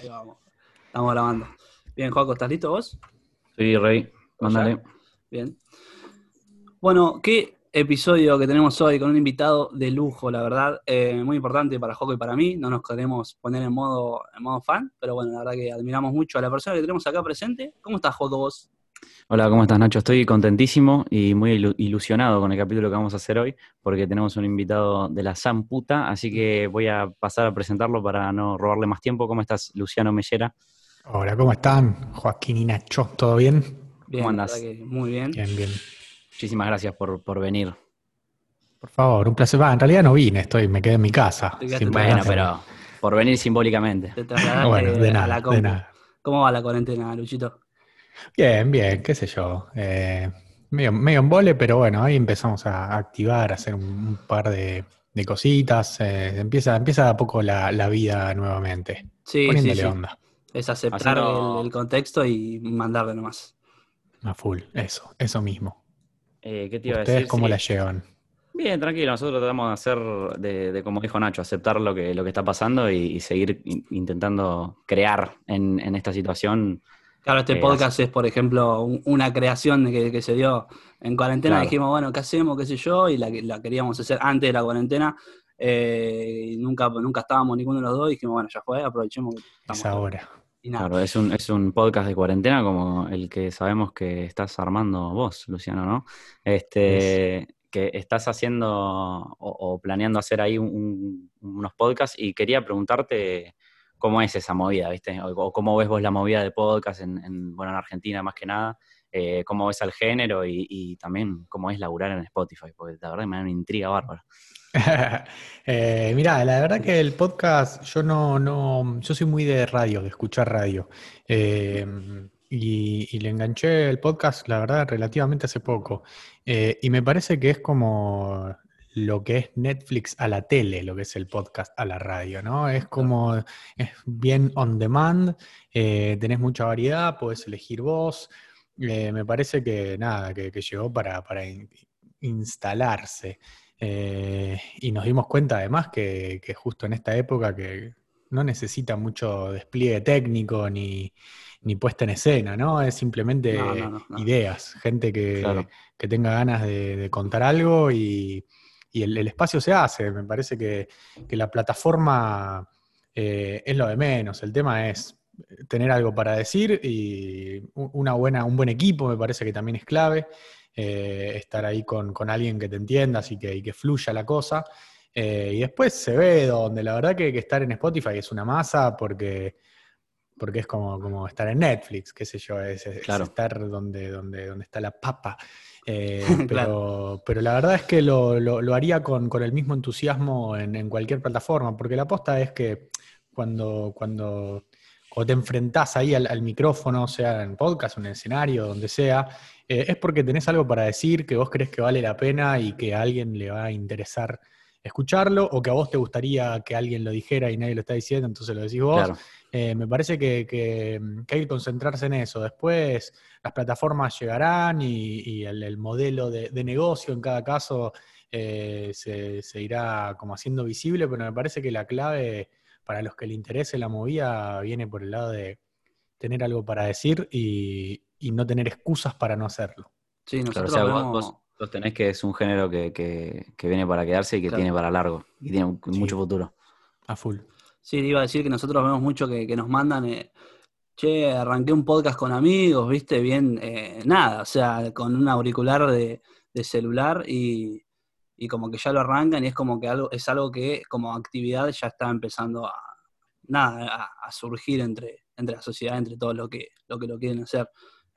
Ahí vamos. Estamos grabando. Bien, Joaco, ¿estás listo vos? Sí, Rey, mándale. Bien. Bueno, qué episodio que tenemos hoy con un invitado de lujo, la verdad. Eh, muy importante para Joaco y para mí. No nos queremos poner en modo, en modo fan, pero bueno, la verdad que admiramos mucho a la persona que tenemos acá presente. ¿Cómo estás, Joaco, vos? Hola, ¿cómo estás, Nacho? Estoy contentísimo y muy ilu- ilusionado con el capítulo que vamos a hacer hoy, porque tenemos un invitado de la San Puta, así que voy a pasar a presentarlo para no robarle más tiempo. ¿Cómo estás, Luciano Mellera? Hola, ¿cómo están? Joaquín y Nacho, ¿todo bien? Bien, ¿Cómo andás? muy bien. Bien, bien. Muchísimas gracias por, por venir. Por favor, un placer. Va, en realidad no vine, estoy, me quedé en mi casa. Sin Bueno, pero por venir simbólicamente. Te Bueno, de a nada, la de nada. ¿Cómo va la cuarentena, Luchito? Bien, bien, qué sé yo. Eh, medio, medio en vole, pero bueno, ahí empezamos a activar, a hacer un, un par de, de cositas. eh, empieza, empieza de a poco la, la vida nuevamente. Sí, sí, Poniéndole sí. onda. Es aceptar el, el contexto y mandarle nomás. A full, eso, eso mismo. Eh, ¿Qué te iba a ¿Ustedes decir? cómo Sí. la llevan? Bien, tranquilo, nosotros tratamos de hacer, de, de, como dijo Nacho, aceptar lo que, lo que está pasando y, y seguir in- intentando crear en, en esta situación. Claro, este Eh, podcast es, por ejemplo, un- una creación de que, que se dio en cuarentena. Claro. Dijimos, bueno, ¿qué hacemos? ¿Qué sé yo? Y la, que- la queríamos hacer antes de la cuarentena. eh, y nunca, nunca estábamos ninguno de los dos. Y dijimos, bueno, ya fue, aprovechemos que estamos Es ahora. Y nada. Claro, es un, es un podcast de cuarentena como el que sabemos que estás armando vos, Luciano, ¿no? Este, que estás haciendo o, o planeando hacer ahí un- un- unos podcasts y quería preguntarte cómo es esa movida, ¿viste? O, cómo ves vos la movida de podcast en, en, bueno, en Argentina más que nada, eh, cómo ves al género y, también cómo es laburar en Spotify, porque la verdad me da una intriga bárbara. eh, mira, la verdad que el podcast, yo no, no, yo soy muy de radio, de escuchar radio. Eh, y, y le enganché el podcast, la verdad, relativamente hace poco. Eh, y me parece que es como lo que es Netflix a la tele, lo que es el podcast a la radio, ¿no? Es como, es bien on demand, eh, tenés mucha variedad, podés elegir vos. Eh, me parece que nada, que, que llegó para, para in- instalarse. Eh, y nos dimos cuenta además que, que justo en esta época que no necesita mucho despliegue técnico ni, ni puesta en escena, ¿no? Es simplemente No, no, no, no. ideas, gente que, Claro. que tenga ganas de, de contar algo y, y el, el espacio se hace. Me parece que, que la plataforma eh, es lo de menos. El tema es tener algo para decir y una buena, un buen equipo me parece que también es clave. eh, estar ahí con, con alguien que te entienda y que, y que fluya la cosa. Eh, y después se ve donde la verdad que, que estar en Spotify es una masa porque, porque es como, como estar en Netflix, qué sé yo, es, es Claro. estar donde, donde, donde está la papa. Eh, pero, Claro. pero la verdad es que lo, lo- lo haría con, con el mismo entusiasmo en, en cualquier plataforma, porque la aposta es que cuando, cuando, cuando te enfrentás ahí al, al micrófono, sea en podcast en el escenario, donde sea, eh, es porque tenés algo para decir que vos crees que vale la pena y que a alguien le va a interesar escucharlo, o que a vos te gustaría que alguien lo dijera y nadie lo está diciendo, entonces lo decís vos. Claro. Eh, me parece que, que- que hay que concentrarse en eso. Después las plataformas llegarán y, y el, el modelo de, de negocio en cada caso eh, se, se irá como haciendo visible, pero me parece que la clave para los que le interese la movida viene por el lado de tener algo para decir y, y no tener excusas para no hacerlo. Sí, Claro, nosotros o sea, vos, vemos- vos- vos tenés que es un género que, que- que viene para quedarse y que Claro. tiene para largo y tiene Sí. mucho futuro. A full. Sí, iba a decir que nosotros vemos mucho que, que nos mandan, eh, che, arranqué un podcast con amigos, viste, bien, eh, nada, o sea, con un auricular de, de celular y, y como que ya lo arrancan y es como que algo, es algo que como actividad ya está empezando a, nada, a, a surgir entre, entre la sociedad, entre todos lo que, lo que lo quieren hacer.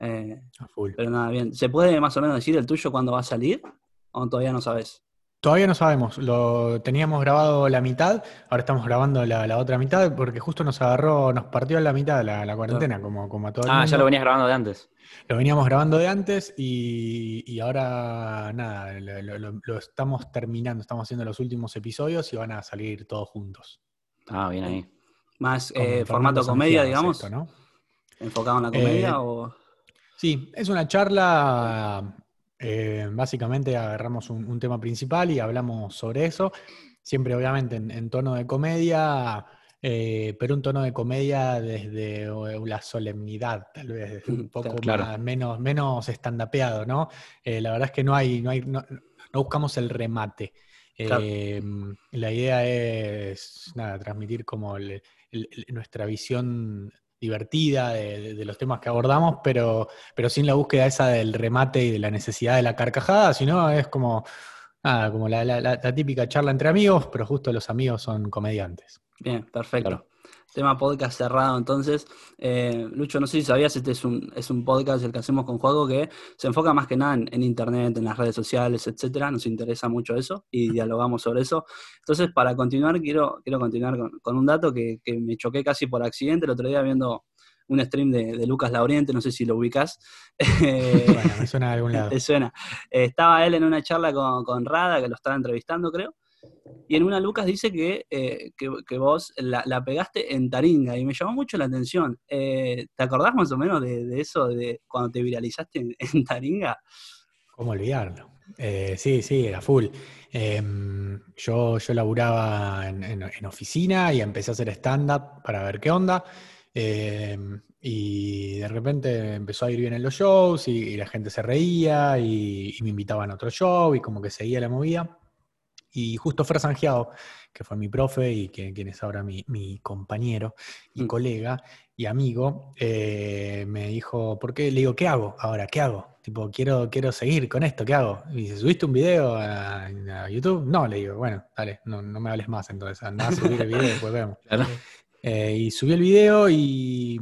Eh, A full. pero nada, bien. ¿Se puede más o menos decir el tuyo cuándo va a salir? ¿O todavía no sabes? Todavía no sabemos, lo teníamos grabado la mitad, ahora estamos grabando la, la otra mitad porque justo nos agarró, nos partió en la mitad la, la cuarentena, como, como a todo el Ah, mundo. ya lo venías grabando de antes. Lo veníamos grabando de antes y, y ahora nada, lo, lo- lo- lo estamos terminando, estamos haciendo los últimos episodios y van a salir todos juntos. Ah, bien ahí. ¿Más eh, formato comedia, digamos? es esto, ¿no? ¿Enfocado en la comedia Eh, o...? Sí, es una charla, eh, básicamente agarramos un, un tema principal y hablamos sobre eso, siempre obviamente en, en tono de comedia, eh, pero un tono de comedia desde la solemnidad, tal vez, un poco más, menos, menos estandapeado, ¿no? Eh, la verdad es que no hay, no, hay, no, buscamos el remate. Em, la idea es nada, transmitir como nuestra visión divertida de, los temas que abordamos, pero, pero sin la búsqueda esa del remate y de la necesidad de la carcajada, sino es como, como la típica charla entre amigos, pero justo los amigos son comediantes. Bien, perfecto. Tema podcast cerrado, entonces. Eh, Lucho, no sé si sabías, este es un, es un podcast el que hacemos con Juego que se enfoca más que nada en, internet, en las redes sociales, etcétera. Nos interesa mucho eso y dialogamos sobre eso. Entonces, para continuar, quiero, quiero continuar con, un dato que, me choqué casi por accidente el otro día viendo un stream de, Lucas Lauriente, no sé si lo ubicas. bueno, me suena de algún lado. Te suena. Eh, estaba él en una charla con, con Rada, que lo estaba entrevistando, creo y en una Lucas dice que, eh, que, vos la, pegaste en Taringa y me llamó mucho la atención. Eh, ¿Te acordás más o menos de, eso, de cuando te viralizaste en, Taringa? ¿Cómo olvidarlo? Eh, sí, sí, era full. Em, yo, yo laburaba en, oficina y empecé a hacer stand-up para ver qué onda. Em, y de repente empezó a ir bien en los shows y, la gente se reía y, y, me invitaban a otro show y como que seguía la movida. Y justo Fer Sangiao, que fue mi profe y que, quien es ahora mi, compañero y mm. colega y amigo, eh, me dijo, ¿por qué? Le digo, ¿qué hago ahora? ¿Qué hago? Tipo, quiero, quiero seguir con esto, ¿qué hago? Y dice, ¿subiste un video a, YouTube? No, le digo, bueno, dale, no, me hables más entonces, anda a subir el video y después vemos. Eh, y subí el video y,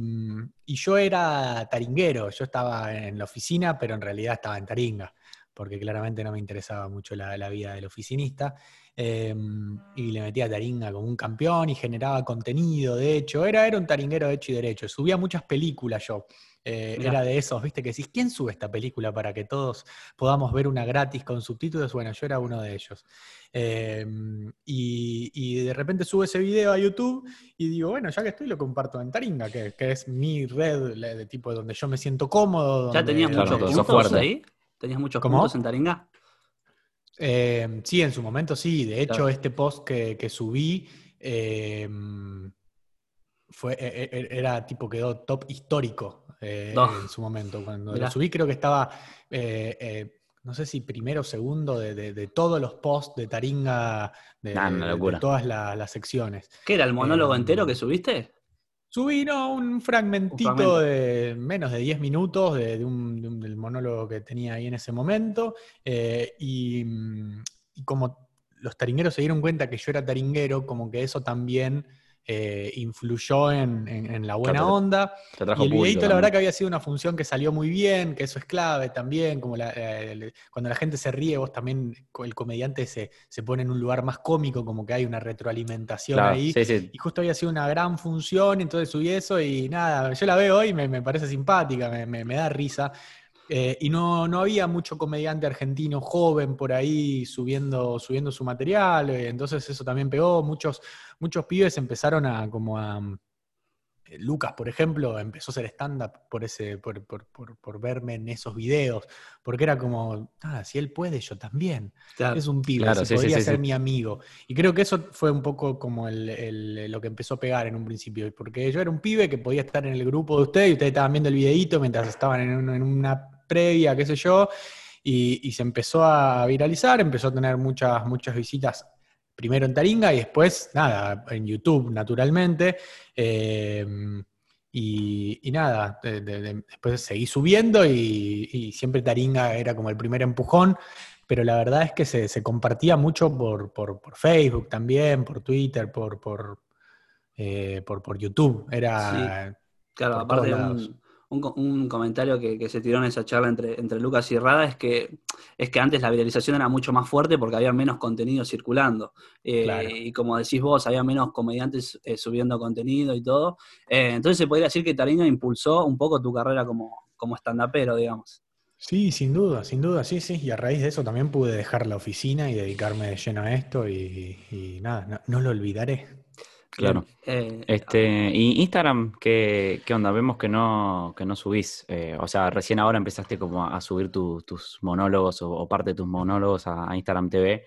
yo era taringuero, yo estaba en la oficina, pero en realidad estaba en Taringa porque claramente no me interesaba mucho la, vida del oficinista. Em, y le metía taringa como un campeón y generaba contenido, de hecho, era, era un taringuero de hecho y derecho, subía muchas películas yo. Eh, era de esos, viste, que decís, ¿quién sube esta película para que todos podamos ver una gratis con subtítulos? Bueno, yo era uno de ellos. Em, y, de repente subo ese video a YouTube y digo, bueno, ya que estoy, lo comparto en Taringa, que, es mi red de tipo donde yo me siento cómodo. ¿Ya tenías mucho puntos ahí? ¿Tenías muchos puntos en Taringa? Eh, sí, en su momento sí. De hecho, este post que, subí em, fue, e, e, e, era tipo, quedó top histórico eh, en su momento. Cuando lo subí creo que estaba, eh, no sé si primero o segundo de, todos los posts de Taringa, de, todas las secciones. ¿Qué era el monólogo entero que subiste? Subí un fragmentito de menos de 10 minutos de, un, del monólogo que tenía ahí en ese momento. Eh, y, y, como los taringueros se dieron cuenta que yo era taringuero, como que eso también eh, influyó en, la buena onda. y el videito, la verdad, que había sido una función que salió muy bien, que eso es clave también, como eh, cuando la gente se ríe, vos también, el comediante se, se, pone en un lugar más cómico, como que hay una retroalimentación ahí. Y justo había sido una gran función, entonces subí eso y nada, yo la veo hoy y me, parece simpática, me, da risa. Eh, y no, no, había mucho comediante argentino joven por ahí subiendo, subiendo su material, entonces eso también pegó. Muchos, muchos pibes empezaron a como a... Eh, Lucas, por ejemplo, empezó a hacer stand-up por, ese, por, por, verme en esos videos, porque era como, ah, si él puede, yo también. es un pibe, podría ser mi amigo. Y creo que eso fue un poco como el, lo que empezó a pegar en un principio, porque yo era un pibe que podía estar en el grupo de ustedes y ustedes estaban viendo el videito mientras estaban en, en una previa, qué sé yo, y, y, se empezó a viralizar, empezó a tener muchas, muchas visitas primero en Taringa y después, nada, en YouTube, naturalmente. Eh, y, nada, después seguí subiendo y, siempre Taringa era como el primer empujón, pero la verdad es que se, compartía mucho por, Facebook también, por Twitter, por, por, eh, por, YouTube. Era. claro, aparte un, comentario que, se tiró en esa charla entre, entre Lucas y Rada es que, es que antes la viralización era mucho más fuerte porque había menos contenido circulando. Eh, y como decís vos, había menos comediantes eh, subiendo contenido y todo. Eh, entonces se podría decir que Tarino impulsó un poco tu carrera como, como stand-upero, digamos. Sí, sin duda, sin duda, sí, sí. Y a raíz de eso también pude dejar la oficina y dedicarme de lleno a esto y, nada, no lo olvidaré. Claro. Eh, este, y Instagram, ¿qué, ¿qué, onda? Vemos que no, que no subís. Eh, o sea, recién ahora empezaste como a subir tus monólogos o, parte de tus monólogos a, Instagram TV.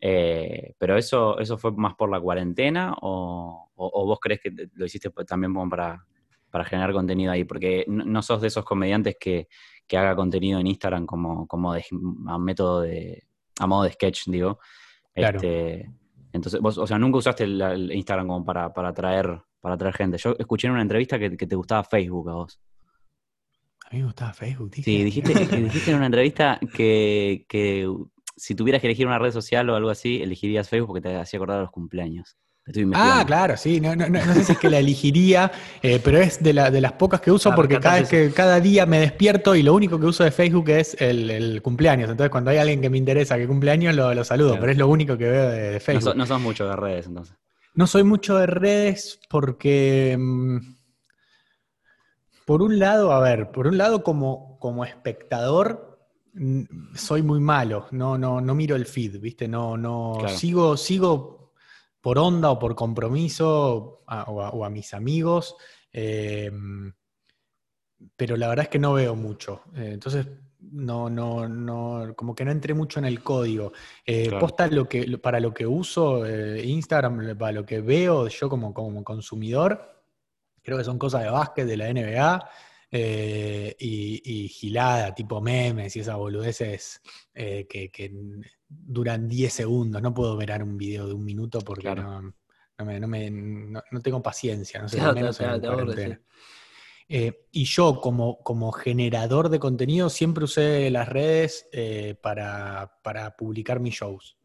Eh, pero eso, eso fue más por la cuarentena o, vos crees que lo hiciste también para, para generar contenido ahí? Porque no, sos de esos comediantes que, haga contenido en Instagram como, como a método de, a modo de sketch, digo. Este, entonces, vos, o sea, nunca usaste el, Instagram como para, para, atraer, para atraer gente. Yo escuché en una entrevista que, te gustaba Facebook a vos. A mí me gustaba Facebook, Sí, dijiste, dijiste en una entrevista que, que si tuvieras que elegir una red social o algo así, elegirías Facebook porque te hacía acordar a los cumpleaños. Ah, claro, sí. No, sé si es que la elegiría, eh, pero es de, las pocas que uso porque cada, que, cada día me despierto y lo único que uso de Facebook es el, cumpleaños. Entonces, cuando hay alguien que me interesa que cumpleaños, lo, lo saludo, pero es lo único que veo de, Facebook. No, sos mucho de redes, entonces. No soy mucho de redes porque. Mm, por un lado, a ver, por un lado, como, como espectador, soy muy malo, no, no, no miro el feed, ¿viste? No, no, sigo, sigo por onda o por compromiso o, a, mis amigos, em, pero la verdad es que no veo mucho. Eh, entonces, no, no, no, como que no entré mucho en el código. Eh, posta lo que, para lo que uso eh, Instagram, para lo que veo yo como, como consumidor, creo que son cosas de básquet, de la NBA. Eh, y, gilada, tipo memes y esas boludeces eh, que, duran 10 segundos. No puedo ver un video de un minuto porque no, no, tengo paciencia, no sé, menos eh, y yo, como, como generador de contenido, siempre usé las redes para, para, publicar mis shows.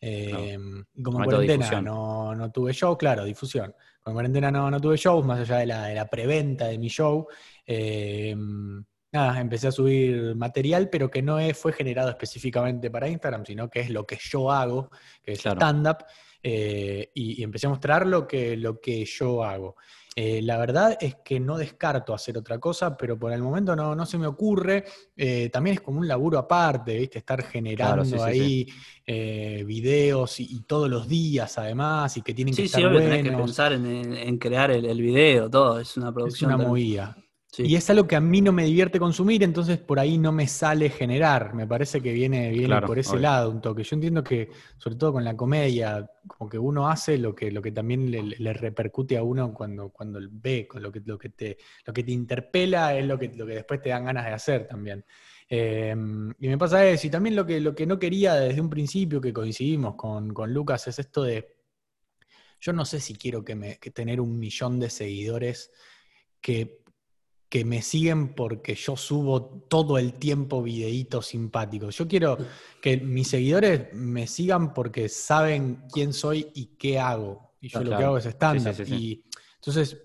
Como en cuarentena no, no, tuve show, claro, difusión. Con cuarentena no, no tuve shows, más allá de la, de la preventa de mi show. Eh, nada, empecé a subir material, pero que no fue generado específicamente para Instagram, sino que es lo que yo hago, que es stand-up, eh, y, empecé a mostrar lo que, lo que yo hago. Eh, la verdad es que no descarto hacer otra cosa, pero por el momento no, no se me ocurre. también es como un laburo aparte, ¿viste? Estar generando ahí videos y, todos los días además, y que tienen que estar sí, buenos. que pensar en, crear el, el, video, todo, es una producción. Es una movida. Y es algo que a mí no me divierte consumir, entonces por ahí no me sale generar. Me parece que viene, viene por ese lado un toque. Yo entiendo que, sobre todo con la comedia, como que uno hace lo que, lo que también le, repercute a uno cuando, cuando ve, con lo que, lo que, te, lo que te interpela es lo que, lo que después te dan ganas de hacer también. Em, y me pasa eso, y también lo que, lo que no quería desde un principio que coincidimos con, con Lucas es esto de, yo no sé si quiero que, me, que tener un millón de seguidores que que me siguen porque yo subo todo el tiempo videitos simpáticos. Yo quiero que mis seguidores me sigan porque saben quién soy y qué hago. Y yo lo que hago es estándar. Y entonces,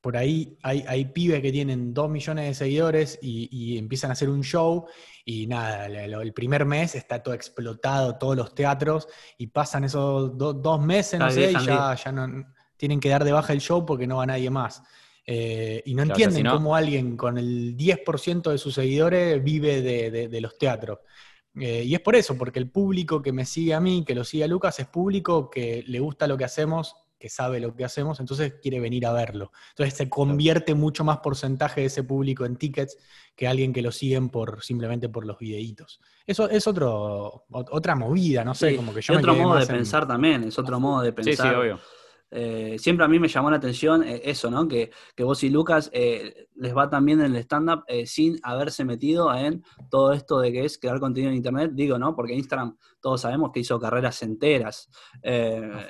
por ahí hay, hay pibes que tienen dos millones de seguidores y, empiezan a hacer un show y nada, el, primer mes está todo explotado, todos los teatros, y pasan esos dos meses, no sé, y ya, ya no tienen que dar de baja el show porque no va nadie más. Eh, y no entienden cómo alguien con el 10% de sus seguidores vive de, los teatros. Eh, y es por eso, porque el público que me sigue a mí, que lo sigue a Lucas, es público que le gusta lo que hacemos, que sabe lo que hacemos, entonces quiere venir a verlo. Entonces se convierte mucho más porcentaje de ese público en tickets que alguien que lo siguen por simplemente por los videitos. Eso es otro, otra movida, no sé, como que yo... Es otro modo de pensar también, es otro modo de pensar. Sí, sí, obvio. Eh, siempre a mí me llamó la atención eh, eso, ¿no? Que, vos y Lucas eh, les va también en el stand-up sin haberse metido en todo esto de que es crear contenido en Internet. Digo, ¿no? Porque Instagram todos sabemos que hizo carreras enteras, ah,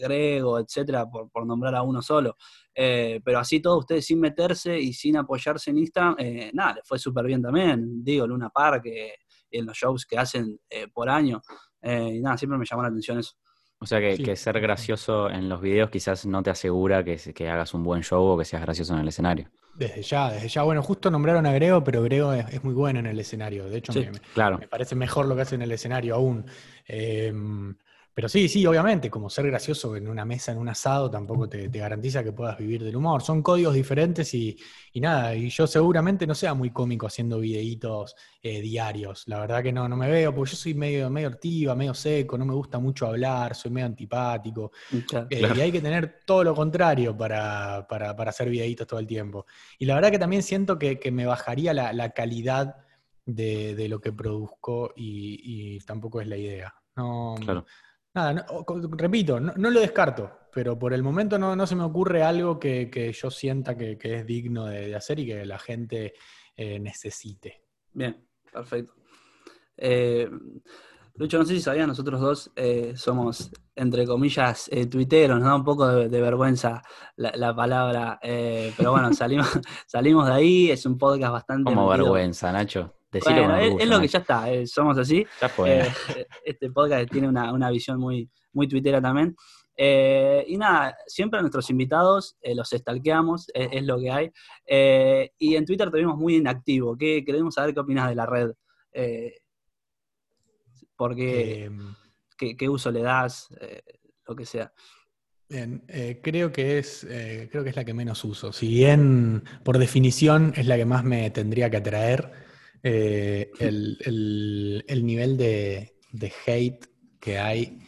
Grego, etcétera, por, nombrar a uno solo. pero así todos ustedes sin meterse y sin apoyarse en Instagram, nada, les fue súper bien también. Digo, Luna Park, en los shows que hacen por año. y nada, siempre me llamó la atención eso. O sea que, ser gracioso en los videos quizás no te asegura que, que, hagas un buen show o que seas gracioso en el escenario. Desde ya, desde ya. Bueno, justo nombraron a Grego, pero Grego es, muy bueno en el escenario. De hecho, me, claro. me, parece mejor lo que hace en el escenario aún. Em, pero sí, sí, obviamente, como ser gracioso en una mesa, en un asado, tampoco te, garantiza que puedas vivir del humor. Son códigos diferentes y, nada, y yo seguramente no sea muy cómico haciendo videitos eh, diarios. La verdad que no, no me veo, porque yo soy medio, medio ortiva, medio seco, no me gusta mucho hablar, soy medio antipático. Eh, y hay que tener todo lo contrario para, para, para, hacer videitos todo el tiempo. Y la verdad que también siento que, me bajaría la, calidad de, lo que produzco y tampoco es la idea. No, Claro. Nada, no- repito, no, no lo descarto, pero por el momento no, no se me ocurre algo que, que yo sienta que, que es digno de, de hacer y que la gente eh, necesite. Bien, perfecto. Eh, Lucho, no sé si sabías, nosotros dos eh, somos, entre comillas, eh, tuiteros, nos da un poco de, de vergüenza la, la palabra, eh, pero bueno, salimos, salimos de ahí, es un podcast bastante... Como vergüenza, Nacho. Bueno, con es, orgullo, es lo que ya está, eh, somos así. Ya fue. Eh, este podcast tiene una, una visión muy, muy tuitera también. Eh, y nada, siempre a nuestros invitados eh, los stalkeamos, es, es lo que hay. Eh, y en Twitter te vimos muy inactivo. ¿Qué, queremos saber qué opinas de la red. Eh, porque, Eh, qué, qué uso le das, Eh, lo que sea. Bien, eh, creo que es eh, creo que es la que menos uso. Si bien por definición es la que más me tendría que atraer, eh, el, el- el nivel de, de hate que hay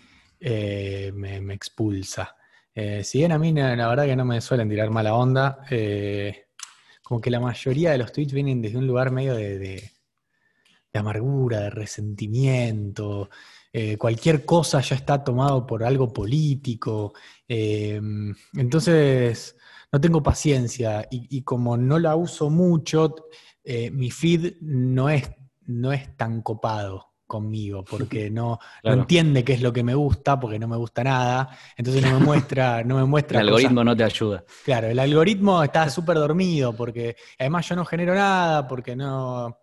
eh, me, expulsa. Eh, si bien a mí la verdad que no me suelen tirar mala onda, eh, como que la mayoría de los tweets vienen desde un lugar medio de, de- amargura, de resentimiento. cualquier cosa ya está tomado por algo político. Entonces, no tengo paciencia y como no la uso mucho, eh, mi feed no es, no es tan copado conmigo, porque no, no entiende qué es lo que me gusta, porque no me gusta nada, entonces no me muestra, no me El muestra cosas- algoritmo no te ayuda. Claro, el algoritmo está súper dormido, porque además yo no genero nada, porque no.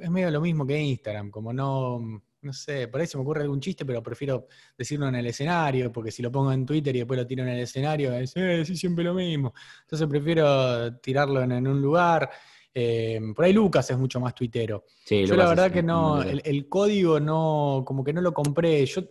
Es medio lo mismo que Instagram, como no. No sé, por ahí se me ocurre algún chiste, pero prefiero decirlo en el escenario, porque si lo pongo en Twitter y después lo tiro en el escenario, es eh, sí, siempre lo mismo. Entonces prefiero tirarlo en, en un lugar. Eh, por ahí Lucas es mucho más tuitero. Sí, Yo Lucas la verdad que no, el, el código no, como que no lo compré. Yo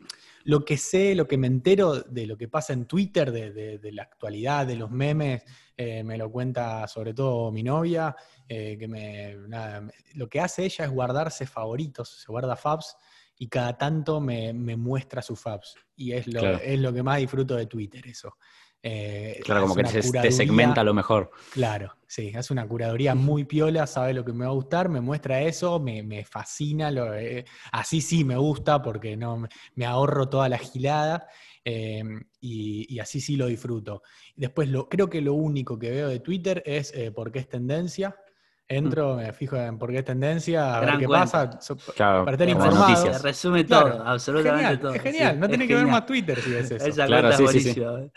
lo que sé, lo que me entero de lo que pasa en Twitter, de, de- de la actualidad, de los memes, eh, me lo cuenta sobre todo mi novia, eh, que me, nada, lo que hace ella es guardarse favoritos, se guarda faps y cada tanto me, me muestra sus faps. Y es lo, Claro. es lo que más disfruto de Twitter, eso. Eh, Claro, como que te, segmenta lo mejor. Claro, sí, hace una curaduría muy piola, sabe lo que me va a gustar, me muestra eso, me, me fascina, lo, eh, así sí me gusta porque no me, ahorro toda la gilada eh, y, y así sí lo disfruto. Después lo, creo que lo único que veo de Twitter es eh, por qué es tendencia. Entro, me fijo en por qué es tendencia, a ver qué cuenta. pasa. so- Claro, Para estar informado. Resume Claro, todo, absolutamente genial, todo. es genial, sí, no es tenés que ver más Twitter si ves eso. Esa Claro, cuenta sí, es sí, sí. buenísima.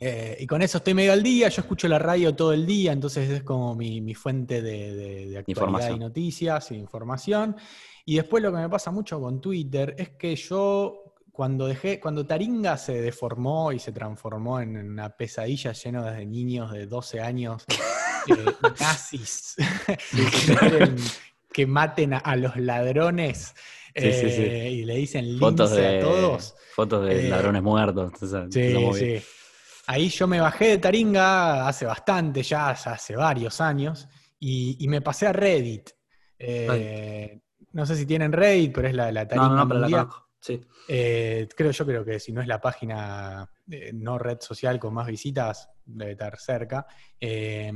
Eh, y con eso estoy medio al día, yo escucho la radio todo el día, entonces es como mi, mi fuente de, de- de actualidad Información. y noticias e información. Y después lo que me pasa mucho con Twitter es que yo cuando dejé, cuando Taringa se deformó y se transformó en una pesadilla llena de niños de 12 años, eh, nazis, que maten a, a los ladrones Sí, sí, sí. eh, y le dicen Fotos lince de, a todos. fotos de Eh, ladrones muertos. Sí, sí. Ahí yo me bajé de Taringa hace bastante, ya, hace varios años, y, y me pasé a Reddit. Eh, no sé si tienen Reddit, pero es la, la Taringa No, no, pero la conozco. Sí. Eh, creo, yo creo que si no es la página eh, no red social con más visitas, debe estar cerca. Eh,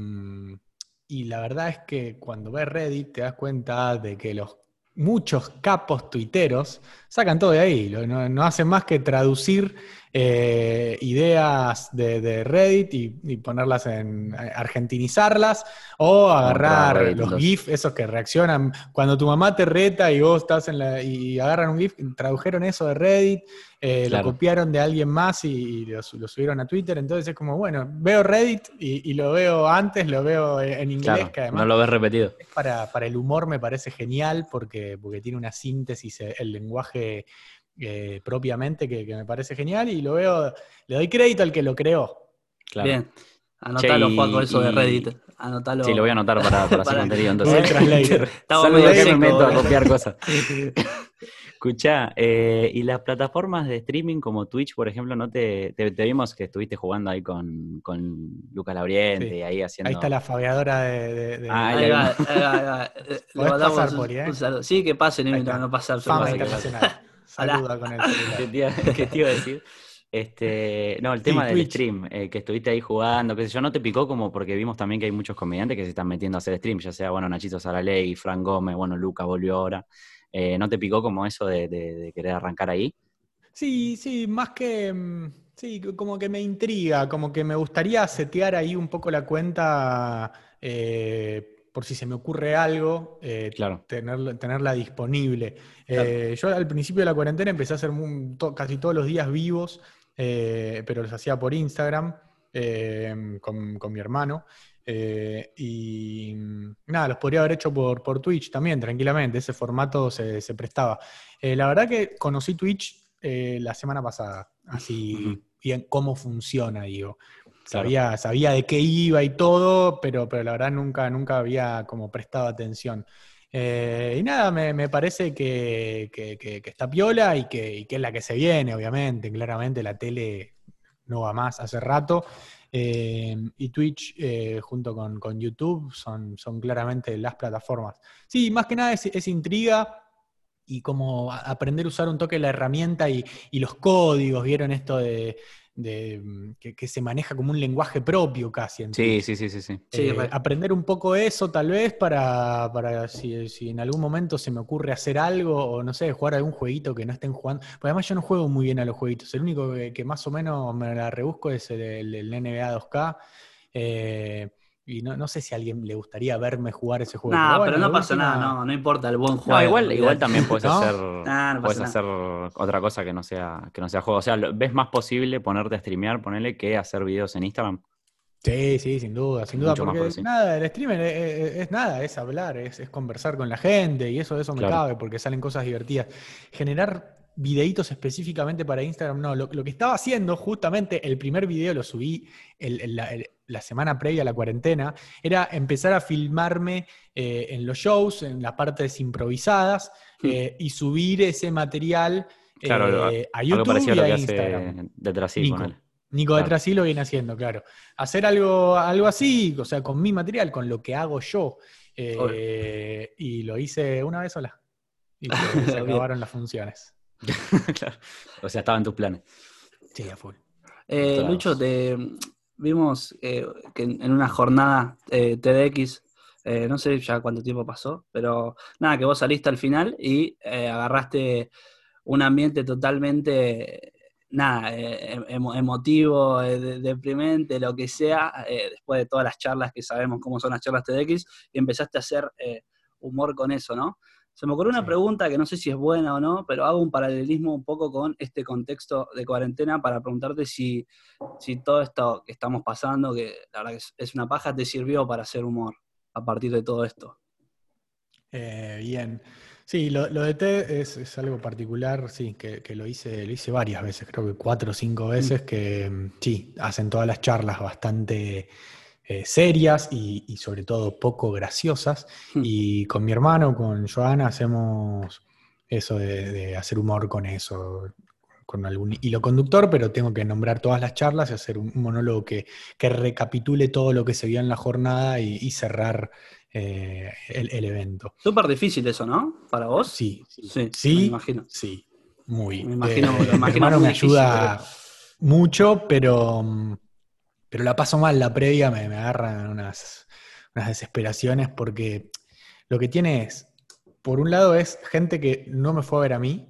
y la verdad es que cuando ves Reddit te das cuenta de que los muchos capos tuiteros sacan todo de ahí. No hacen más que traducir eh, ideas de, de Reddit y, y ponerlas en eh, argentinizarlas o agarrar Reddit, los los- GIF, esos que reaccionan cuando tu mamá te reta y vos estás en la y agarran un GIF, tradujeron eso de Reddit, eh, Claro. lo copiaron de alguien más y, y lo, su- lo subieron a Twitter. Entonces es como, bueno, veo Reddit y, y lo veo antes, lo veo en inglés, Claro, que además no lo ves repetido. para, para el humor me parece genial porque, porque tiene una síntesis, el lenguaje eh, propiamente que, que me parece genial y lo veo, le doy crédito al que lo creó. Claro. Bien. Anotalo, y- Juaco, eso de Reddit. Anotalo. Sí, lo voy a anotar para, para hacer Para- contenido. Google Entonces, Salvo que me meto a copiar cosas. Escuchá, eh, y las plataformas de streaming como Twitch, por ejemplo, no te, te, te vimos que estuviste jugando ahí con, con Lucas Labriente Sí. y ahí haciendo. Ahí está la fabeadora de... de- de- Ah, Ahí ahí va, ahí va, ahí va. Eh, Le Podés mandamos pasar un- ¿eh? saludo. Sí, que pase, no, no, está. no pasa Fama absolutamente nada. internacional. Saluda con el ¿Qué celular. qué te iba a decir? Este, no, el tema del Twitch. stream, eh, que estuviste ahí jugando, qué sé yo, ¿no te picó como porque vimos también que hay muchos comediantes que se están metiendo a hacer stream, ya sea, bueno, Nachito Saraley, Fran Gómez, bueno, Luca volvió ahora. Eh, ¿No te picó como eso de, de- de querer arrancar ahí? Sí, sí, más que. mm, Sí, como que me intriga, como que me gustaría setear ahí un poco la cuenta eh, por si se me ocurre algo, eh, Claro. tenerla, tenerla disponible. Claro. Eh, yo al principio de la cuarentena empecé a hacer to- casi todos los días vivos, eh, pero los hacía por Instagram eh, con, con mi hermano. eh, y mm, nada, los podría haber hecho por, por Twitch también, tranquilamente. Ese formato se, se prestaba. La verdad que conocí Twitch la semana pasada, así bien cómo funciona, digo. Sabía, sabía de qué iba y todo, pero, pero la verdad nunca, nunca había como prestado atención. Eh, y nada, me, me parece que, que- está piola y que, que es la que se viene, obviamente. Claramente la tele no va más hace rato. Eh, y Twitch eh, junto con, con YouTube son, son claramente las plataformas. Sí, más que nada es, es intriga y como aprender a usar un toque la herramienta y, y los códigos, ¿vieron esto de, de, mm, que, que se maneja como un lenguaje propio casi en Sí, sí, sí, sí, sí. Eh, re. aprender un poco eso tal vez para, para si, si en algún momento se me ocurre hacer algo o no sé, jugar algún jueguito que no estén jugando. Porque además yo no juego muy bien a los jueguitos. El único que, que más o menos me la rebusco es el, el- el NBA 2K. eh, y no, no sé si a alguien le gustaría verme jugar ese juego. Nah, bueno, pero no pasa nada, no, no importa el buen juego. No, igual, igual también puedes ¿No? hacer, Nah, no puedes hacer otra cosa que no sea, que no sea juego. O sea, ¿ves más posible ponerte a streamear, ponerle, que hacer videos en Instagram? Sí, sí, sin duda, sin duda, Mucho más porque por nada, el streamer es, es- es nada, es hablar, es, es conversar con la gente y eso, eso me Claro. cabe porque salen cosas divertidas. Generar videitos específicamente para Instagram, no, lo, lo que estaba haciendo, justamente el primer video lo subí el- el- la, el- la semana previa a la cuarentena, era empezar a filmarme eh, en los shows, en las partes improvisadas Hmm. eh, y subir ese material Claro, eh, a Algo YouTube parecido a y lo a que Instagram. hace detrás sí, Nico. Nico Claro. detrás sí lo viene haciendo, claro. Hacer algo, algo así, o sea, con mi material, con lo que hago yo. eh, y lo hice una vez sola. Y se, acabaron las funciones. Claro. O sea, estaba en tus planes. Sí, a full. Eh. Lucho, te vimos eh, que en una jornada eh, TDX, eh, no sé ya cuánto tiempo pasó, pero nada, que vos saliste al final y eh, agarraste un ambiente totalmente, nada, eh, emo- emotivo, de- deprimente, lo que sea, después de todas las charlas que sabemos cómo son las charlas TDX, y empezaste a hacer humor con eso, ¿no? Se me ocurrió una Sí. pregunta que no sé si es buena o no, pero hago un paralelismo un poco con este contexto de cuarentena para preguntarte si, si todo esto que estamos pasando, que la verdad que es, una paja, te sirvió para hacer humor a partir de todo esto. Eh, bien. Sí, lo, lo de TED es, es algo particular, sí, que, que lo hice, lo hice varias veces, creo que cuatro o cinco veces, que mm, sí, hacen todas las charlas bastante eh, serias y, y sobre todo poco graciosas. Hmm. Y con mi hermano, con Joana, hacemos eso de, de hacer humor con eso, con algún hilo conductor, pero tengo que nombrar todas las charlas y hacer un monólogo que, que recapitule todo lo que se vio en la jornada y, y cerrar eh, el, el evento. Súper difícil eso, ¿no? ¿Para vos? Sí, sí, Sí, sí, me imagino. sí, muy. Me imagino- Eh, me mi hermano me difícil, ayuda mucho, pero, mm, pero la paso mal la previa, me, me agarran unas, unas desesperaciones porque lo que tiene es, por un lado es gente que no me fue a ver a mí,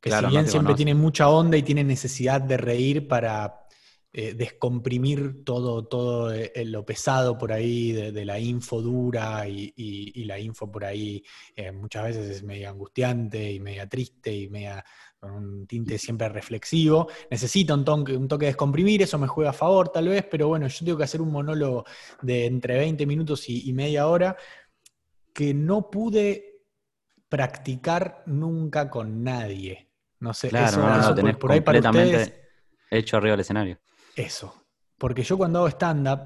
que Claro, si bien siempre conoce. tiene mucha onda y tiene necesidad de reír para eh, descomprimir todo, todo eh, lo pesado por ahí de, de la info dura y, y- y la info por ahí eh, muchas veces es media angustiante y media triste y media con un tinte siempre reflexivo. Necesita un toque, un toque de descomprimir, eso me juega a favor tal vez, pero bueno, yo tengo que hacer un monólogo de entre 20 minutos y, y media hora que no pude practicar nunca con nadie. No sé, Claro, eso, no, no, eso tenés por, ahí para completamente ustedes, hecho arriba del escenario. eso. Porque yo cuando hago stand-up,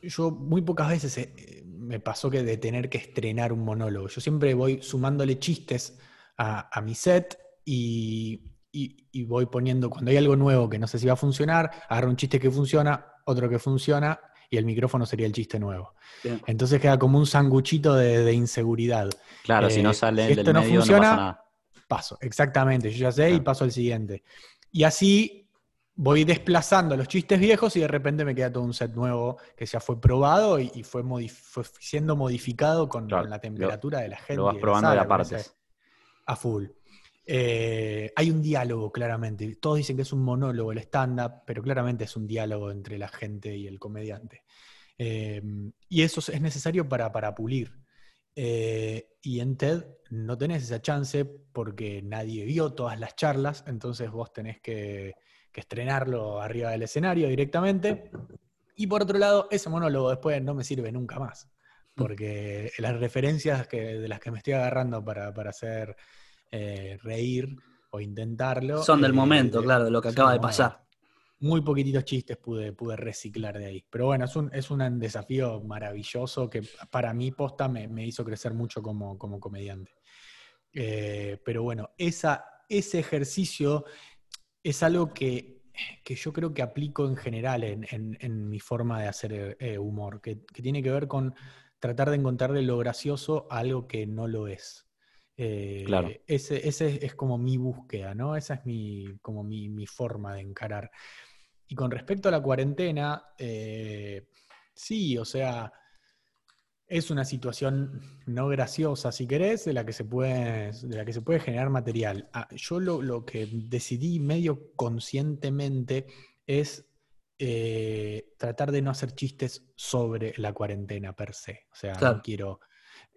yo muy pocas veces eh, me pasó que de tener que estrenar un monólogo. Yo siempre voy sumándole chistes a, a mi set y, y- y voy poniendo, cuando hay algo nuevo que no sé si va a funcionar, agarro un chiste que funciona, otro que funciona y el micrófono sería el chiste nuevo. Bien. Entonces queda como un sanguchito de, de inseguridad. Claro, si Eh, no sale si del esto no medio no funciona, pasa nada. Paso, exactamente. Yo ya sé y paso al siguiente. Y así voy desplazando los chistes viejos y de repente me queda todo un set nuevo que ya fue probado y, y fue, modif- fue siendo modificado con, Claro, con la temperatura de la gente. Lo vas probando de la partes. A full. Eh, hay un diálogo claramente. Todos dicen que es un monólogo el stand-up, pero claramente es un diálogo entre la gente y el comediante. Eh, y eso es necesario para, pulir. Eh, y en TED no tenés esa chance porque nadie vio todas las charlas, entonces vos tenés que, estrenarlo arriba del escenario directamente. Y por otro lado, ese monólogo después no me sirve nunca más, porque las referencias que, de las que me estoy agarrando para, hacer eh, reír o intentarlo... Son del momento, claro, de lo que acaba de pasar muy poquititos chistes pude, pude reciclar de ahí. Pero bueno, es un, es un desafío maravilloso que para mí posta me, hizo crecer mucho como, como comediante. Eh, pero bueno, esa, ese ejercicio es algo que, yo creo que aplico en general en, mi forma de hacer eh, humor, que, tiene que ver con tratar de encontrarle lo gracioso a algo que no lo es. Eh, claro. Ese, ese, es como mi búsqueda, ¿no? Esa es mi, como mi, mi forma de encarar. Y con respecto a la cuarentena, eh, sí, o sea, es una situación no graciosa, si querés, de la que se puede, de la que se puede generar material. Ah, yo lo, que decidí medio conscientemente es eh, tratar de no hacer chistes sobre la cuarentena per se. O sea, no quiero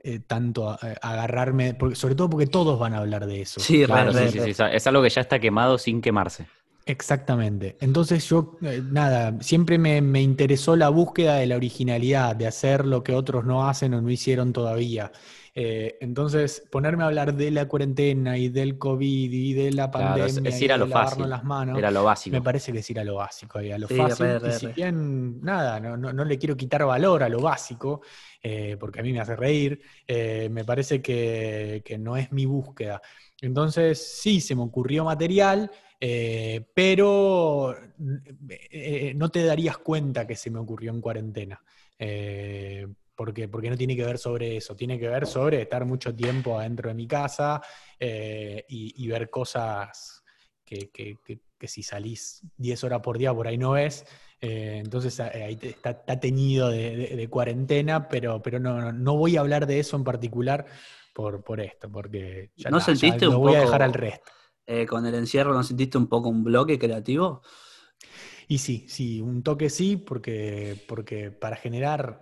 eh, tanto agarrarme, sobre todo porque todos van a hablar de eso. Sí, sí, sí, es algo que ya está quemado sin quemarse. Exactamente. Entonces yo, eh, nada, siempre me, interesó la búsqueda de la originalidad, de hacer lo que otros no hacen o no hicieron todavía. Eh, entonces, ponerme a hablar de la cuarentena y del COVID y de la pandemia es, ir a lo fácil, las manos, era lo básico. me parece que es ir a lo básico, a lo fácil. y si bien, nada, no, le quiero quitar valor a lo básico, eh, porque a mí me hace reír, me parece que, que no es mi búsqueda. Entonces, sí, se me ocurrió material, eh, pero eh, no te darías cuenta que se me ocurrió en cuarentena. Eh, porque, porque no tiene que ver sobre eso, tiene que ver sobre estar mucho tiempo adentro de mi casa y, ver cosas que, si salís 10 horas por día por ahí no ves. entonces ahí está, teñido de, cuarentena, pero, pero no, no, voy a hablar de eso en particular por, por esto, porque ya, ¿No sentiste lo voy a dejar al resto. Eh, con el encierro, ¿no sentiste un poco un bloque creativo? Y sí, sí, un toque sí, porque, porque para generar,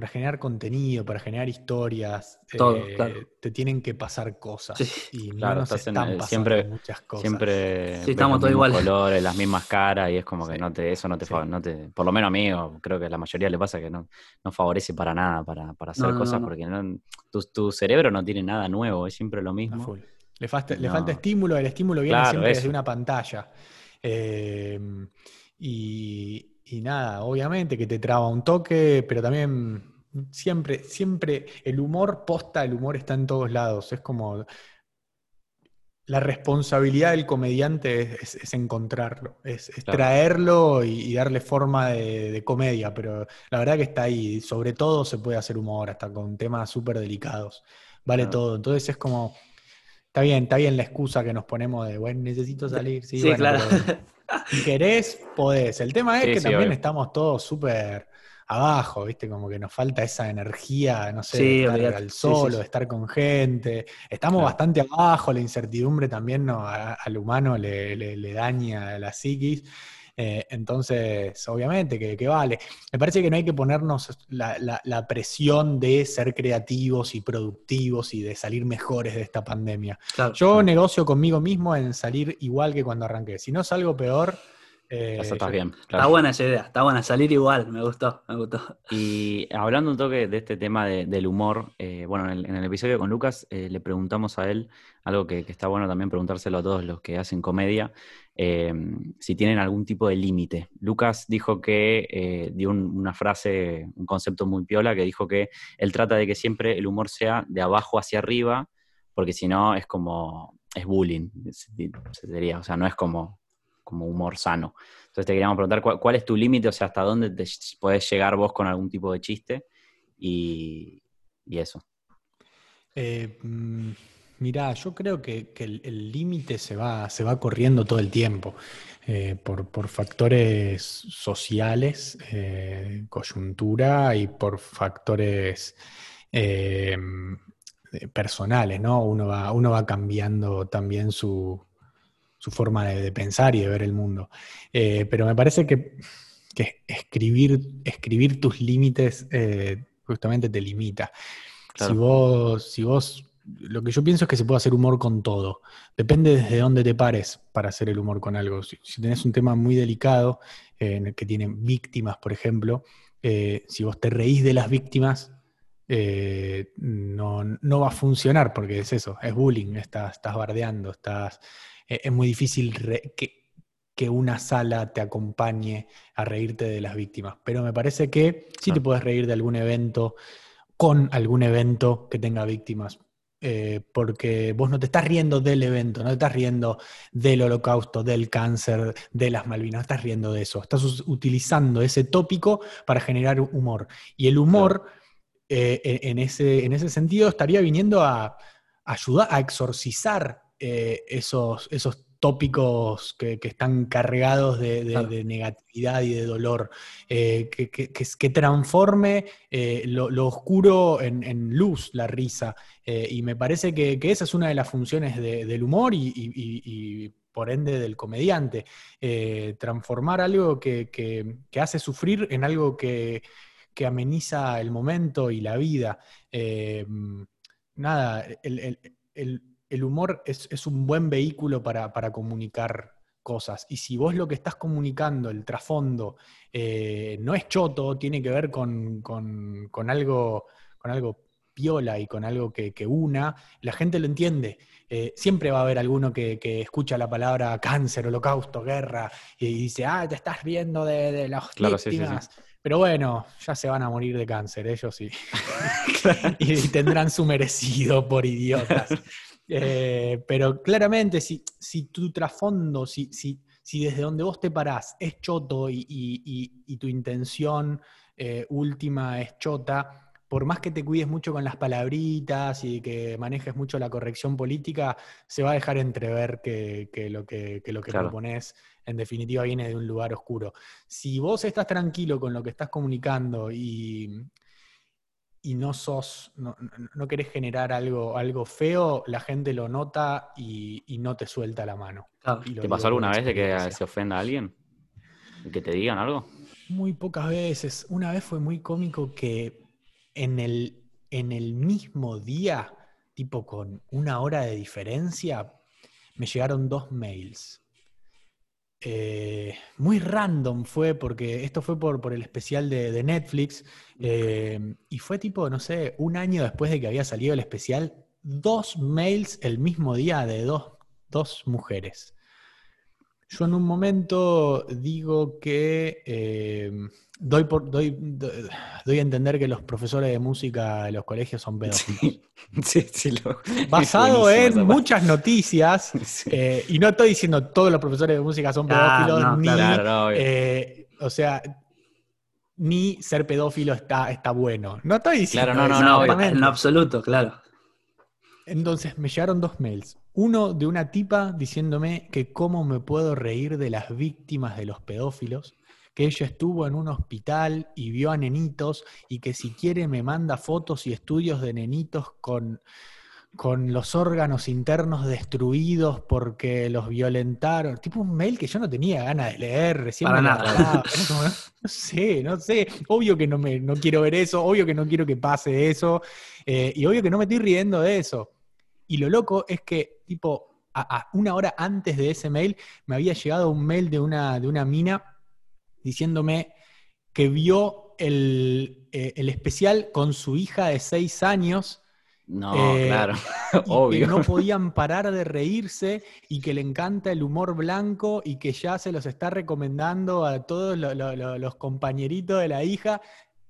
para generar contenido, para generar historias, eh, te tienen que pasar cosas. y claro, no en, siempre, muchas cosas. Siempre sí, estamos todos iguales. colores, las mismas caras, y es como que no te, eso no te, no te, por lo menos a mí, creo que a la mayoría le pasa que no, no favorece para nada para, para hacer cosas, porque tu, tu, cerebro no tiene nada nuevo, es siempre lo mismo. Le, falta, le falta estímulo, el estímulo viene siempre desde una pantalla. Em, y, nada, obviamente que te traba un toque, pero también siempre, siempre el humor posta, el humor está en todos lados. Es como la responsabilidad del comediante es, encontrarlo, es, traerlo y, darle forma de, comedia, pero la verdad que está ahí. Sobre todo se puede hacer humor, hasta con temas súper delicados. Vale todo. Entonces es como Está bien, está bien la excusa que nos ponemos de, bueno, necesito salir. Sí, claro. si querés, podés. El tema es que también estamos todos súper abajo, ¿viste? Como que nos falta esa energía, no sé, de estar al solo, de estar con gente. Estamos bastante abajo, la incertidumbre también no, al humano le, le, le daña la psiquis. Eh, entonces, obviamente que, vale. Me parece que no hay que ponernos la, presión de ser creativos y productivos y de salir mejores de esta pandemia. Yo negocio conmigo mismo en salir igual que cuando arranqué. Si no salgo peor, eh, está bien. Está buena esa idea, está buena, salir igual, me gustó, me gustó. Y hablando un toque de este tema del humor, eh, bueno, en el, episodio con Lucas eh, le preguntamos a él algo que, está bueno también preguntárselo a todos los que hacen comedia, si tienen algún tipo de límite. Lucas dijo que dio una frase, un concepto muy piola, que dijo que él trata de que siempre el humor sea de abajo hacia arriba, porque si no es como, es bullying, sería, o sea, no es como como humor sano. Entonces te queríamos preguntar cuál, es tu límite, o sea, hasta dónde te puedes llegar vos con algún tipo de chiste y, eso. Eh, mm, mirá, yo creo que, el límite se va, se va corriendo todo el tiempo eh, por, factores sociales, eh, coyuntura y por factores personales, ¿no? Uno va, uno va cambiando también su, forma de, pensar y de ver el mundo. Eh, pero me parece que, escribir, escribir tus límites eh, justamente te limita. Si vos, si vos, lo que yo pienso es que se puede hacer humor con todo. Depende desde dónde te pares para hacer el humor con algo. Si, tenés un tema muy delicado, en el que tienen víctimas, por ejemplo, si vos te reís de las víctimas, eh, no, va a funcionar porque es eso, es bullying, estás, estás bardeando, estás, eh, es muy difícil que, que, una sala te acompañe a reírte de las víctimas, pero me parece que sí te puedes reír de algún evento, con algún evento que tenga víctimas. Eh, porque vos no te estás riendo del evento, no te estás riendo del holocausto, del cáncer, de las Malvinas, no estás riendo de eso, estás utilizando ese tópico para generar humor. Y el humor... Eh, en, ese, en ese sentido estaría viniendo a, ayudar a exorcizar eh, esos, esos tópicos que, están cargados de, negatividad y de dolor, eh, que, transforme lo, oscuro en, luz, la risa. y me parece que, esa es una de las funciones del humor y, por ende del comediante, transformar algo que, hace sufrir en algo que, que ameniza el momento y la vida. Eh, nada, el, humor es, un buen vehículo para, comunicar cosas. Y si vos lo que estás comunicando, el trasfondo, eh, no es choto, tiene que ver con, algo, con algo piola y con algo que, una, la gente lo entiende. Eh, siempre va a haber alguno que, escucha la palabra cáncer, holocausto, guerra, y dice, ah, te estás viendo de, las víctimas. Pero bueno, ya se van a morir de cáncer, ellos sí. y, tendrán su merecido por idiotas. Eh, pero claramente, si, si tu trasfondo, si, si, si, desde donde vos te parás es choto y, tu intención eh, última es chota, por más que te cuides mucho con las palabritas y que manejes mucho la corrección política, se va a dejar entrever que, lo que, lo que propones en definitiva viene de un lugar oscuro. Si vos estás tranquilo con lo que estás comunicando y, y no sos, no, querés generar algo, algo feo, la gente lo nota y, no te suelta la mano. ¿Te pasó alguna vez de que se ofenda a alguien? ¿Que te digan algo? Muy pocas veces. Una vez fue muy cómico que en el, en el mismo día, tipo con una hora de diferencia, me llegaron dos mails. Eh, muy random fue, porque esto fue por, por el especial de, Netflix, eh, y fue tipo, no sé, un año después de que había salido el especial, dos mails el mismo día de dos, dos mujeres. Yo en un momento digo que eh, doy, por, doy, doy, a entender que los profesores de música de los colegios son pedófilos. Sí, sí, Basado en muchas noticias, eh, y no estoy diciendo todos los profesores de música son pedófilos, ni, eh, o sea, ni ser pedófilo está, está bueno. No estoy diciendo Claro, no, no, no, en absoluto, claro. Entonces me llegaron dos mails. Uno de una tipa diciéndome que cómo me puedo reír de las víctimas de los pedófilos, que ella estuvo en un hospital y vio a nenitos y que si quiere me manda fotos y estudios de nenitos con, con los órganos internos destruidos porque los violentaron. Tipo un mail que yo no tenía ganas de leer, recién Para nada. No, sé, no sé. Obvio que no, me, no quiero ver eso, obvio que no quiero que pase eso, eh, y obvio que no me estoy riendo de eso. Y lo loco es que, tipo, a, una hora antes de ese mail, me había llegado un mail de una, de una mina diciéndome que vio el, eh, especial con su hija de seis años. No, eh, claro, obvio. Que no podían parar de reírse y que le encanta el humor blanco y que ya se los está recomendando a todos los compañeritos de la hija.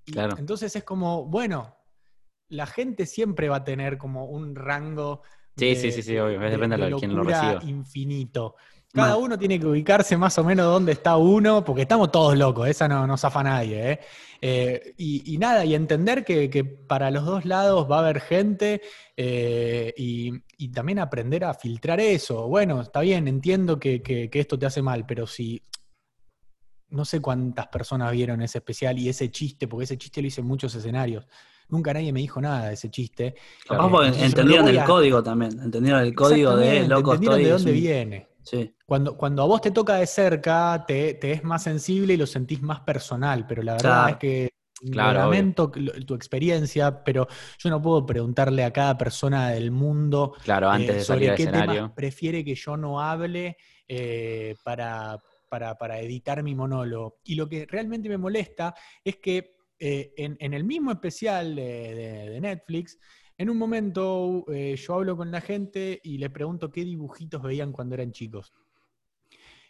claro. Entonces es como, bueno, la gente siempre va a tener como un rango. Sí, sí, sí, sí, obvio. Depende de, quién lo reciba. Infinito. Cada uno tiene que ubicarse más o menos dónde está uno, porque estamos todos locos, esa no, no zafa nadie. ¿eh? Eh, y, nada, y entender que, para los dos lados va a haber gente eh, y, también aprender a filtrar eso. Bueno, está bien, entiendo que, que, esto te hace mal, pero si no sé cuántas personas vieron ese especial y ese chiste, porque ese chiste lo hice en muchos escenarios nunca nadie me dijo nada de ese chiste. Capaz Eh, porque entonces entendieron el a- código también. Entendieron el código de loco entendieron estoy. de dónde un- viene. Sí. Cuando, cuando a vos te toca de cerca, te, te es más sensible y lo sentís más personal, pero la verdad Claro. es que Claro, lamento tu experiencia, pero yo no puedo preguntarle a cada persona del mundo Claro, antes eh, de sobre qué temas prefiere que yo no hable eh, para, para- para editar mi monólogo. Y lo que realmente me molesta es que eh, en, el mismo especial de Netflix, en un momento eh, yo hablo con la gente y le pregunto qué dibujitos veían cuando eran chicos.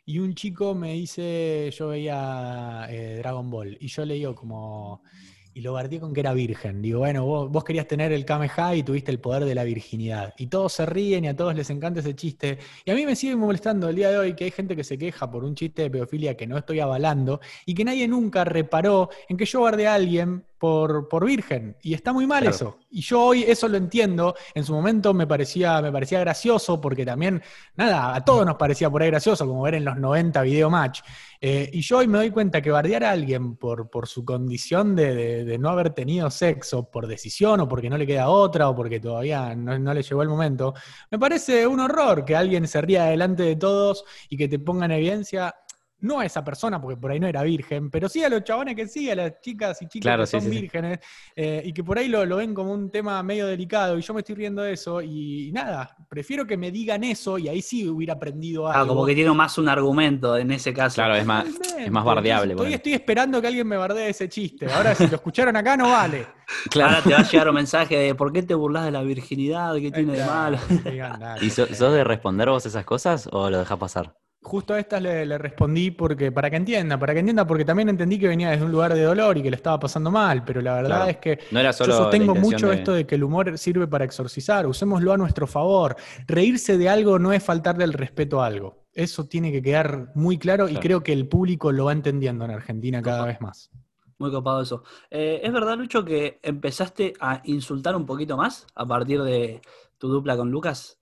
Y un chico me dice, yo veía eh, Dragon Ball, y yo le digo como, y lo guardé con que era virgen. Digo, bueno, vos, vos querías tener el Kamehameha y tuviste el poder de la virginidad. Y todos se ríen y a todos les encanta ese chiste. Y a mí me sigue molestando el día de hoy que hay gente que se queja por un chiste de pedofilia que no estoy avalando y que nadie nunca reparó en que yo guardé a alguien por, por virgen. Y está muy mal Claro. eso. Y yo hoy eso lo entiendo. En su momento me parecía, me parecía gracioso porque también, nada, a todos nos parecía por ahí gracioso, como ver en los 90 video match. Eh, y yo hoy me doy cuenta que bardear a alguien por, por su condición de, de- de no haber tenido sexo, por decisión o porque no le queda otra o porque todavía no, no le llegó el momento, me parece un horror que alguien se ría delante de todos y que te ponga en evidencia. No a esa persona, porque por ahí no era virgen, pero sí a los chabones que sí, a las chicas y chicas Claro, que sí, son sí, sí. vírgenes, eh, y que por ahí lo, lo ven como un tema medio delicado, y yo me estoy riendo de eso, y, nada, prefiero que me digan eso, y ahí sí hubiera aprendido algo. Ah, como que tiene más un argumento en ese caso. Claro, es más, es más bardeable. Estoy, estoy esperando que alguien me bardee ese chiste. Ahora, si lo escucharon acá, no vale. Ahora te va a llegar un mensaje de ¿por qué te burlas de la virginidad? ¿Qué tiene de malo? No digan nada. ¿Y so- sos de responder vos esas cosas o lo dejás pasar? Justo a estas le, le respondí porque, para que entienda, para que entienda, porque también entendí que venía desde un lugar de dolor y que le estaba pasando mal, pero la verdad Claro. es que No era solo Yo sostengo mucho de- esto de que el humor sirve para exorcizar, usémoslo a nuestro favor. Reírse de algo no es faltarle el respeto a algo. Eso tiene que quedar muy claro y creo que el público lo va entendiendo en Argentina cada vez más. Muy copado eso. Eh, ¿Es verdad, Lucho, que empezaste a insultar un poquito más a partir de tu dupla con Lucas?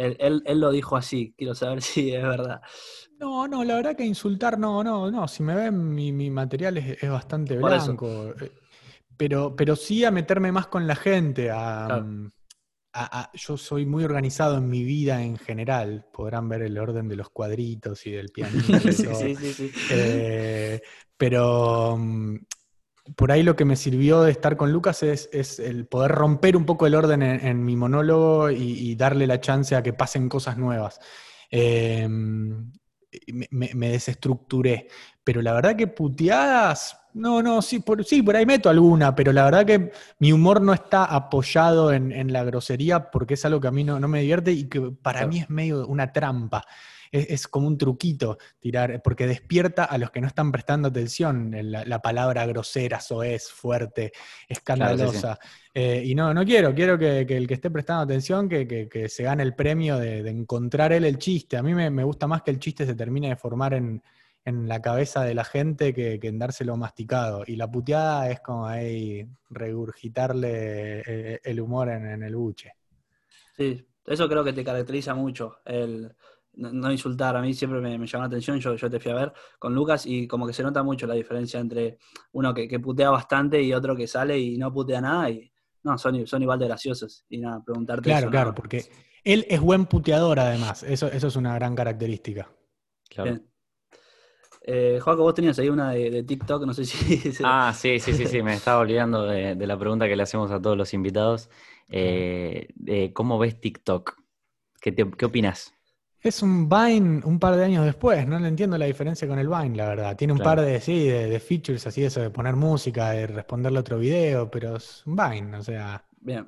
Él, él- él lo dijo así, quiero saber si es verdad. No, no, la verdad que insultar, no, no, no. Si me ven, mi, mi material es, es bastante blanco. eh, Pero, pero sí a meterme más con la gente. A, Claro. mm, a- a- yo soy muy organizado en mi vida en general. Podrán ver el orden de los cuadritos y del pianito. sí, sí, sí. Eh, pero mm, por ahí lo que me sirvió de estar con Lucas es, es el poder romper un poco el orden en, en mi monólogo y, y darle la chance a que pasen cosas nuevas. Eh, me, desestructuré. Pero la verdad que puteadas, no, no, sí por, sí, por ahí meto alguna, pero la verdad que mi humor no está apoyado en, en la grosería porque es algo que a mí no, no me divierte y que para Claro. mí es medio una trampa. Es, es como un truquito tirar, porque despierta a los que no están prestando atención en la, la palabra grosera, soez, fuerte, escandalosa. Eh, y no, no quiero, quiero que, que el que esté prestando atención, que, que- que se gane el premio de, de encontrar él el chiste. A mí me, me gusta más que el chiste se termine de formar en, en la cabeza de la gente que, que en dárselo masticado. Y la puteada es como ahí regurgitarle eh, el humor en, en el buche. Sí, eso creo que te caracteriza mucho, el no, no insultar. A mí siempre me, me llamó la atención, yo, yo te fui a ver con Lucas y como que se nota mucho la diferencia entre uno que, que putea bastante y otro que sale y no putea nada y no, son, son igual de graciosos. Y nada, preguntarte Claro, eso, claro, no. porque él es buen puteador además. Eso, eso es una gran característica. Claro. Bien. Eh, Joaco, vos tenías ahí una de, de TikTok, no sé si... Ah, sí, sí, sí, sí, me estaba olvidando de, de la pregunta que le hacemos a todos los invitados. Eh, de ¿Cómo ves TikTok? ¿Qué, te- qué opinas? Es un Vine un par de años después, no le entiendo la diferencia con el Vine, la verdad. Tiene un Claro. par de, sí, de, de features así, eso de poner música, de responderle otro video, pero es un Vine, o sea,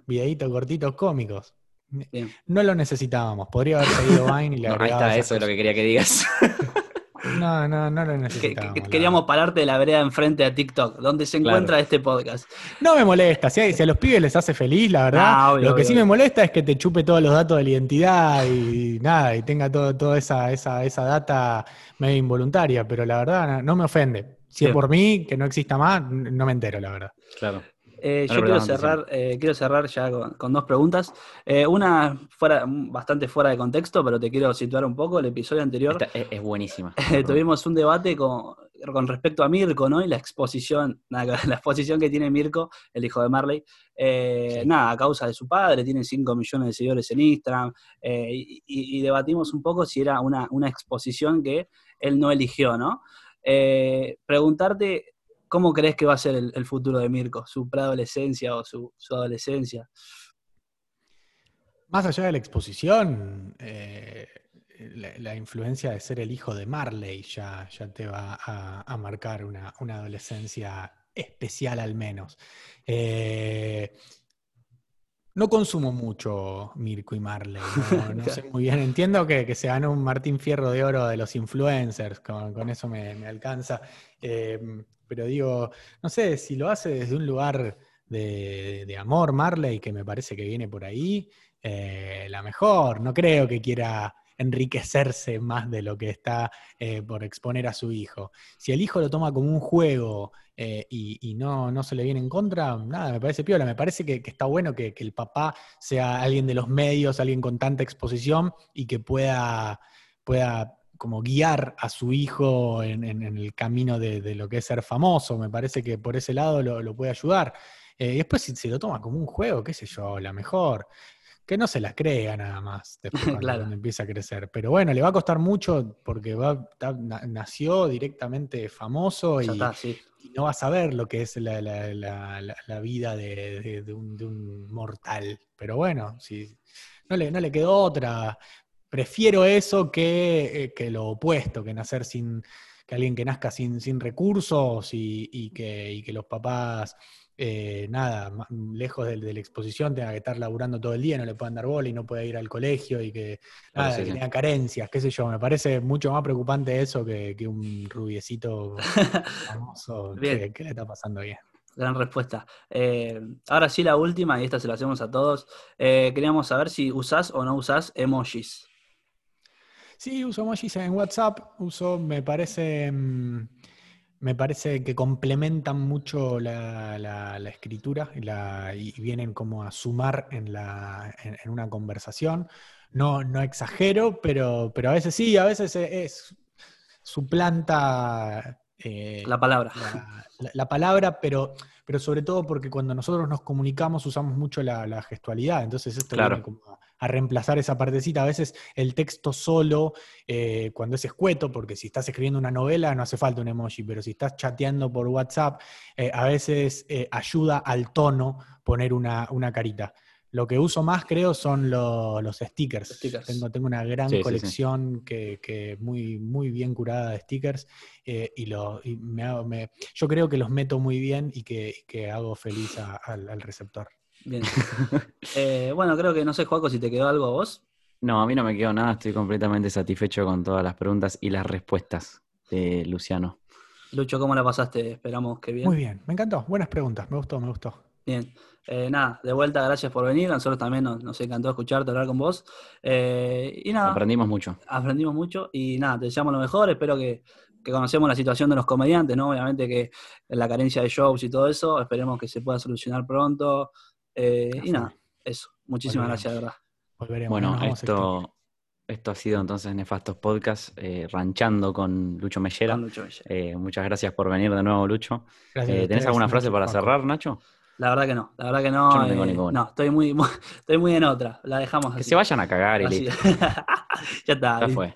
videitos cortitos cómicos. bien. No lo necesitábamos, podría haber seguido Vine y le No, ahí está, eso es lo que quería que digas. No, no, no lo Que- necesitábamos. que- la queríamos pararte de la vereda enfrente a TikTok, donde se Claro. encuentra este podcast. No me molesta, si a, si a los pibes les hace feliz, la verdad. Ah, obvio, lo que obvio, sí me molesta es que te chupe todos los datos de la identidad y nada, y tenga todo, toda esa, esa, esa data medio involuntaria, pero la verdad no, no me ofende. Si es por mí, que no exista más, no me entero, la verdad. Claro. Eh, yo quiero cerrar, eh, quiero cerrar ya con, con dos preguntas. Eh, una fuera, bastante fuera de contexto, pero te quiero situar un poco. El episodio anterior Esta es, es buenísima. tuvimos un debate con, con respecto a Mirko, ¿no? Y la exposición, la exposición que tiene Mirko, el hijo de Marley, eh, nada, a causa de su padre, tiene 5 millones de seguidores en Instagram, eh, y, debatimos un poco si era una, exposición que él no eligió, ¿no? Preguntarte, ¿cómo crees que va a ser el, futuro de Mirko, su preadolescencia o su, adolescencia? Más allá de la exposición, la, influencia de ser el hijo de Marley ya, ya te va a, marcar una, adolescencia especial al menos. Eh, no consumo mucho Mirko y Marley, no, sé muy bien. Entiendo que, se ganó un Martín Fierro de Oro de los influencers, con, eso me, alcanza. Eh, pero digo, no sé, si lo hace desde un lugar de, amor, Marley, que me parece que viene por ahí, eh, la mejor. No creo que quiera enriquecerse más de lo que está eh, por exponer a su hijo. Si el hijo lo toma como un juego eh, y, no, no, se le viene en contra, nada, me parece piola. Me parece que, está bueno que, el papá sea alguien de los medios, alguien con tanta exposición y que pueda, pueda como guiar a su hijo en, el camino de, lo que es ser famoso. Me parece que por ese lado lo, puede ayudar. Eh, y después si se lo toma como un juego, qué sé yo, la mejor que no se la crea nada más después cuando, empieza a crecer. Pero bueno, le va a costar mucho porque va, nació directamente famoso y, no va a saber lo que es la, vida de, un, mortal. Pero bueno, si, no, le, no le quedó otra. Prefiero eso que, eh, que lo opuesto, que nacer sin, que alguien que nazca sin, sin recursos y, que, y que los papás eh, nada, lejos de, la exposición, tenga que estar laburando todo el día, no le puedan dar bola y no pueda ir al colegio y que, tenga carencias, qué sé yo. Me parece mucho más preocupante eso que, un rubiecito famoso. ¿Qué, le está pasando bien? Gran respuesta. Eh, ahora sí, la última, y esta se la hacemos a todos. Eh, queríamos saber si usás o no usás emojis. Sí, uso emojis en WhatsApp. Uso, me parece. Mm, me parece que complementan mucho la, escritura y, vienen como a sumar en, la, en, una conversación. No, no exagero, pero, pero a veces sí, a veces es, suplanta eh, la palabra. La, palabra, pero, pero sobre todo porque cuando nosotros nos comunicamos usamos mucho la, gestualidad. Entonces esto viene como a reemplazar esa partecita. A veces el texto solo, eh, cuando es escueto, porque si estás escribiendo una novela no hace falta un emoji, pero si estás chateando por WhatsApp, eh, a veces ayuda al tono poner una, carita. Lo que uso más, creo, son los stickers. Tengo, tengo, una gran colección Que, muy, muy bien curada de stickers y, lo, me, yo creo que los meto muy bien y que, hago feliz al receptor. Bien. Eh, bueno, creo que no sé, Juaco, si te quedó algo a vos. No, a mí no me quedó nada, estoy completamente satisfecho con todas las preguntas y las respuestas de Luciano. Lucho, ¿cómo la pasaste? Esperamos que bien. Muy bien, me encantó, buenas preguntas, me gustó, me gustó. Bien, eh, nada, de vuelta, gracias por venir. A nosotros también nos, encantó escucharte, hablar con vos. Eh, y nada. Aprendimos mucho. Aprendimos mucho y nada, te deseamos lo mejor. Espero que, que conocemos la situación de los comediantes, ¿no? Obviamente que la carencia de shows y todo eso, esperemos que se pueda solucionar pronto. Eh, y nada, eso. Muchísimas gracias, de verdad. Bueno, esto, esto ha sido entonces Nefastos Podcast, eh, ranchando con Lucho Mellera. Eh, muchas gracias por venir de nuevo, Lucho. ¿Tenés alguna frase para cerrar, Nacho? La verdad que no, la verdad que no. no, tengo ninguna. no estoy muy, estoy muy en otra. La dejamos Que se vayan a cagar y listo. ya está. Ya fue.